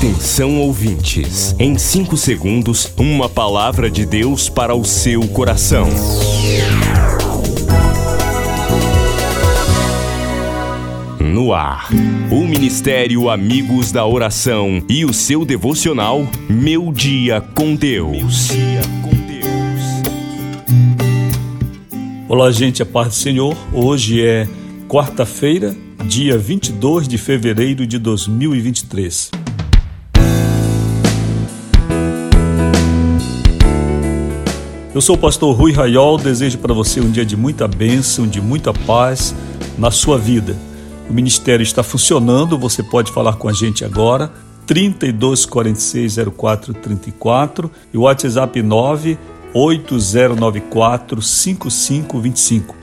Atenção ouvintes, em 5 segundos, uma palavra de Deus para o seu coração. No ar, o Ministério Amigos da Oração e o seu devocional Meu Dia com Deus. Olá, gente, a paz do Senhor. Hoje é quarta-feira, dia 22 de fevereiro de 2023. Eu sou o pastor Rui Raiol, desejo para você um dia de muita bênção, de muita paz na sua vida. O ministério está funcionando, você pode falar com a gente agora, 32460434 e o WhatsApp 980945525.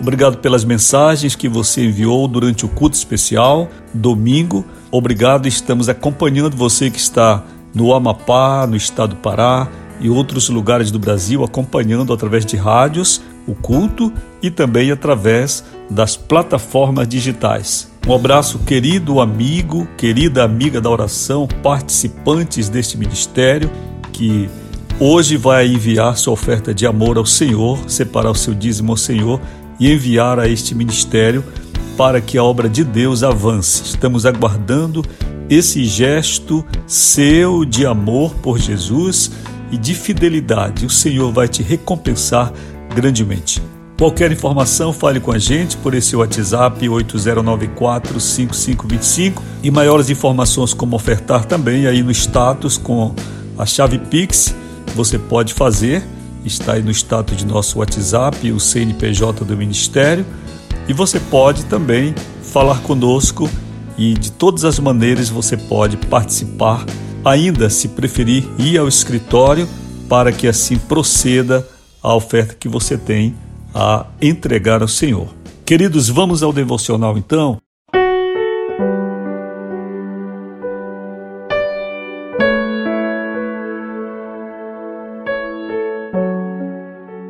Obrigado pelas mensagens que você enviou durante o culto especial, domingo. Obrigado, estamos acompanhando você que está no Amapá, no estado do Pará, e outros lugares do Brasil acompanhando através de rádios o culto e também através das plataformas digitais. Um abraço, querido amigo, querida amiga da oração, participantes deste ministério que hoje vai enviar sua oferta de amor ao Senhor, separar o seu dízimo ao Senhor e enviar a este ministério para que a obra de Deus avance. Estamos aguardando esse gesto seu de amor por Jesus e de fidelidade. O Senhor vai te recompensar grandemente. Qualquer informação, fale com a gente por esse WhatsApp 80945525 e maiores informações como ofertar também aí no status com a chave Pix, você pode fazer, está aí no status de nosso WhatsApp, o CNPJ do Ministério, e você pode também falar conosco e de todas as maneiras você pode participar ainda, se preferir, ir ao escritório para que assim proceda a oferta que você tem a entregar ao Senhor. Queridos, vamos ao devocional então?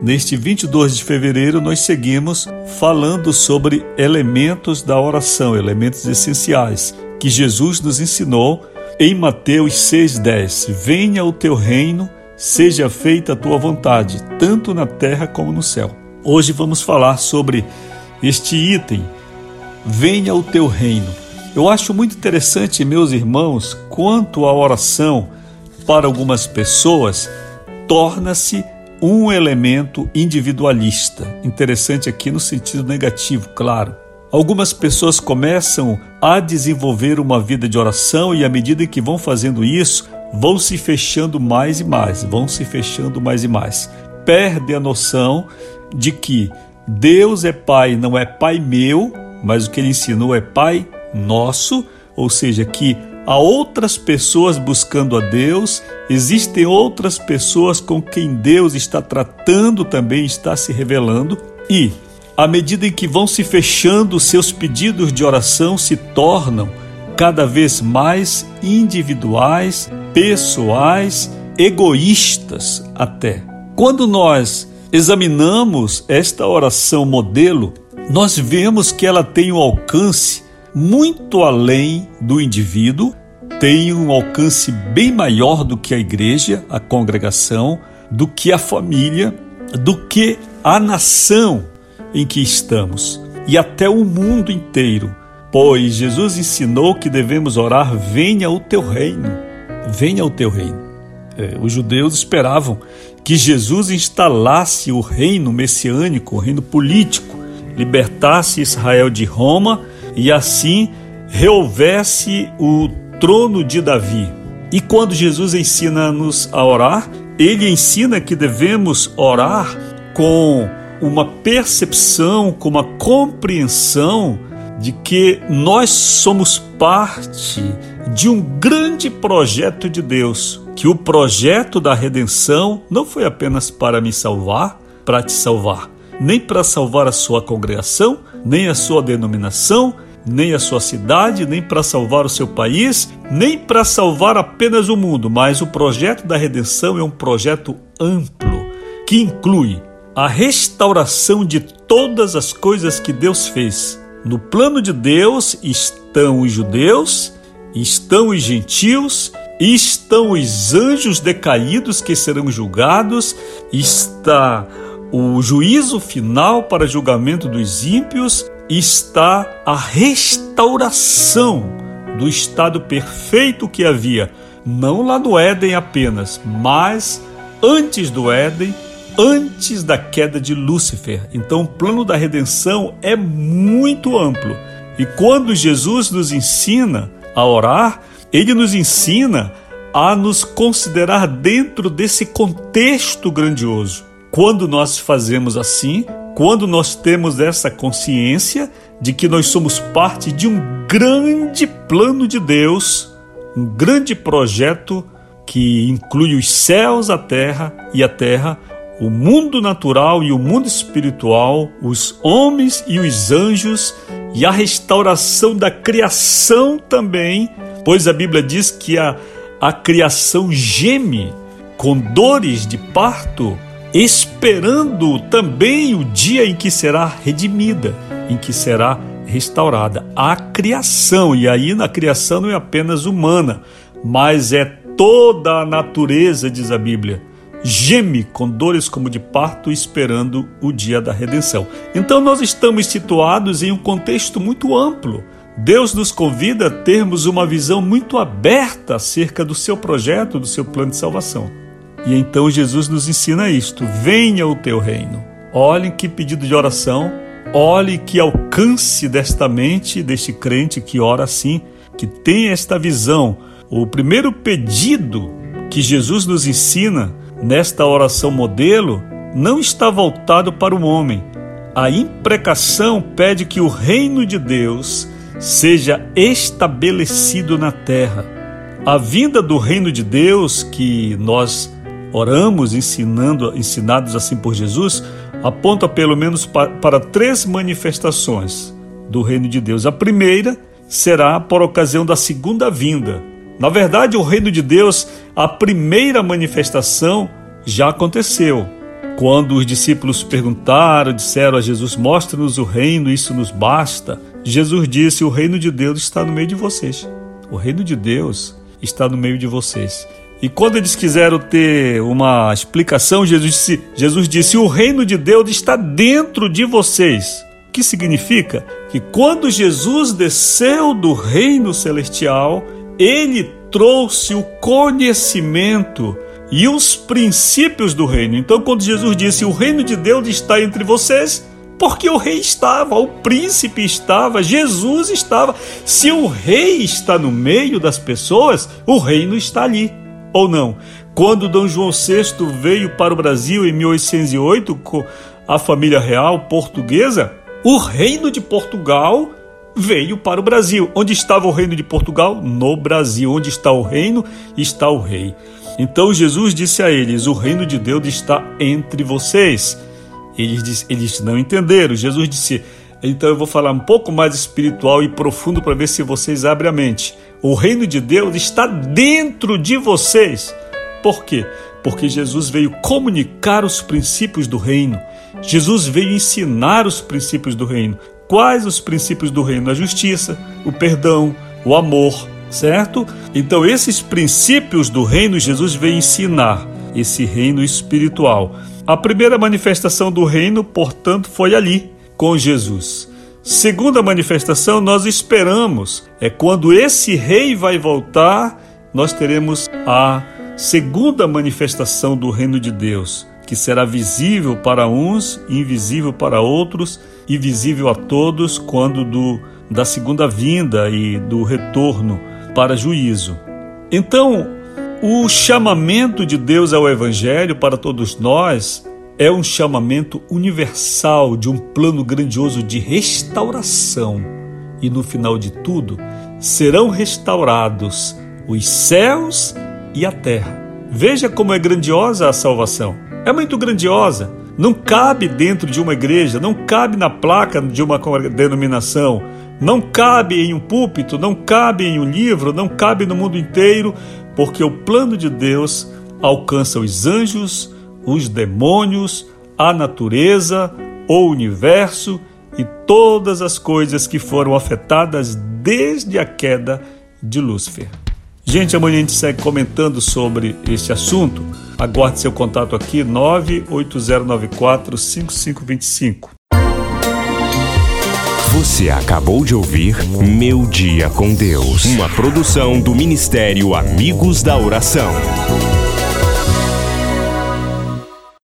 Neste 22 de fevereiro, nós seguimos falando sobre elementos da oração, elementos essenciais que Jesus nos ensinou em Mateus 6,10: Venha o teu reino, seja feita a tua vontade, tanto na terra como no céu. Hoje vamos falar sobre este item, venha o teu reino. Eu acho muito interessante, meus irmãos, quanto a oração para algumas pessoas torna-se um elemento individualista. Interessante aqui no sentido negativo, claro. Algumas pessoas começam a desenvolver uma vida de oração e à medida que vão fazendo isso, vão se fechando mais e mais, vão se fechando mais e mais. Perde a noção de que Deus é Pai, não é Pai meu, mas o que ele ensinou é Pai nosso, ou seja, que há outras pessoas buscando a Deus, existem outras pessoas com quem Deus está tratando também, está se revelando, e à medida em que vão se fechando, seus pedidos de oração se tornam cada vez mais individuais, pessoais, egoístas até. Quando nós examinamos esta oração modelo, nós vemos que ela tem um alcance muito além do indivíduo, tem um alcance bem maior do que a igreja, a congregação, do que a família, do que a nação em que estamos e até o mundo inteiro, pois Jesus ensinou que devemos orar: venha o teu reino, venha o teu reino. É, os judeus esperavam que Jesus instalasse o reino messiânico, o reino político, libertasse Israel de Roma e assim rehouvesse o trono de Davi. E quando Jesus ensina-nos a orar, ele ensina que devemos orar com uma percepção, com uma compreensão de que nós somos parte de um grande projeto de Deus, que o projeto da redenção não foi apenas para me salvar, para te salvar, nem para salvar a sua congregação, nem a sua denominação, nem a sua cidade, nem para salvar o seu país, nem para salvar apenas o mundo, mas o projeto da redenção é um projeto amplo que inclui a restauração de todas as coisas que Deus fez. No plano de Deus estão os judeus estão os gentios, estão os anjos decaídos que serão julgados, está o juízo final para julgamento dos ímpios, está a restauração do estado perfeito que havia, não lá no Éden apenas, mas antes do Éden, antes da queda de Lúcifer. Então, o plano da redenção é muito amplo. E quando Jesus nos ensina a orar, ele nos ensina a nos considerar dentro desse contexto grandioso. Quando nós fazemos assim, quando nós temos essa consciência de que nós somos parte de um grande plano de Deus, um grande projeto que inclui os céus, a terra e a terra, o mundo natural e o mundo espiritual, os homens e os anjos e a restauração da criação também, pois a Bíblia diz que a, a criação geme com dores de parto, esperando também o dia em que será redimida, em que será restaurada. A criação, e aí na criação não é apenas humana, mas é toda a natureza, diz a Bíblia, geme com dores como de parto, esperando o dia da redenção. Então nós estamos situados em um contexto muito amplo. Deus nos convida a termos uma visão muito aberta acerca do seu projeto, do seu plano de salvação. E então Jesus nos ensina isto: venha o teu reino. Olhem que pedido de oração, olhe que alcance desta mente, deste crente que ora assim, que tem esta visão. O primeiro pedido que Jesus nos ensina nesta oração modelo não está voltado para o homem. A imprecação pede que o reino de Deus seja estabelecido na terra. A vinda do reino de Deus que nós oramos ensinando, ensinados assim por Jesus, aponta pelo menos para, para três manifestações do reino de Deus. A primeira será por ocasião da segunda vinda, na verdade, o reino de Deus, a primeira manifestação já aconteceu. Quando os discípulos perguntaram, disseram a Jesus: Mostra-nos o reino, isso nos basta. Jesus disse: O reino de Deus está no meio de vocês. O reino de Deus está no meio de vocês. E quando eles quiseram ter uma explicação, Jesus disse: Jesus disse O reino de Deus está dentro de vocês. O que significa? Que quando Jesus desceu do reino celestial, ele trouxe o conhecimento e os princípios do reino. Então, quando Jesus disse: O reino de Deus está entre vocês, porque o rei estava, o príncipe estava, Jesus estava. Se o rei está no meio das pessoas, o reino está ali, ou não? Quando Dom João VI veio para o Brasil em 1808 com a família real portuguesa, o reino de Portugal veio para o Brasil. Onde estava o reino de Portugal? No Brasil. Onde está o reino? Está o rei. Então Jesus disse a eles: O reino de Deus está entre vocês. Eles, eles não entenderam. Jesus disse: Então eu vou falar um pouco mais espiritual e profundo para ver se vocês abrem a mente. O reino de Deus está dentro de vocês. Por quê? Porque Jesus veio comunicar os princípios do reino. Jesus veio ensinar os princípios do reino. Quais os princípios do reino? A justiça, o perdão, o amor, certo? Então, esses princípios do reino, Jesus veio ensinar esse reino espiritual. A primeira manifestação do reino, portanto, foi ali, com Jesus. Segunda manifestação, nós esperamos, é quando esse rei vai voltar, nós teremos a segunda manifestação do reino de Deus, que será visível para uns, invisível para outros e visível a todos quando do, da segunda vinda e do retorno para juízo. Então, o chamamento de Deus ao Evangelho para todos nós é um chamamento universal de um plano grandioso de restauração. E no final de tudo, serão restaurados os céus e a terra. Veja como é grandiosa a salvação. É muito grandiosa. Não cabe dentro de uma igreja, não cabe na placa de uma denominação, não cabe em um púlpito, não cabe em um livro, não cabe no mundo inteiro, porque o plano de Deus alcança os anjos, os demônios, a natureza, o universo e todas as coisas que foram afetadas desde a queda de Lúcifer. Gente, amanhã a gente segue comentando sobre este assunto. Aguarde seu contato aqui, 98094 5525. Você acabou de ouvir Meu Dia com Deus, uma produção do Ministério Amigos da Oração.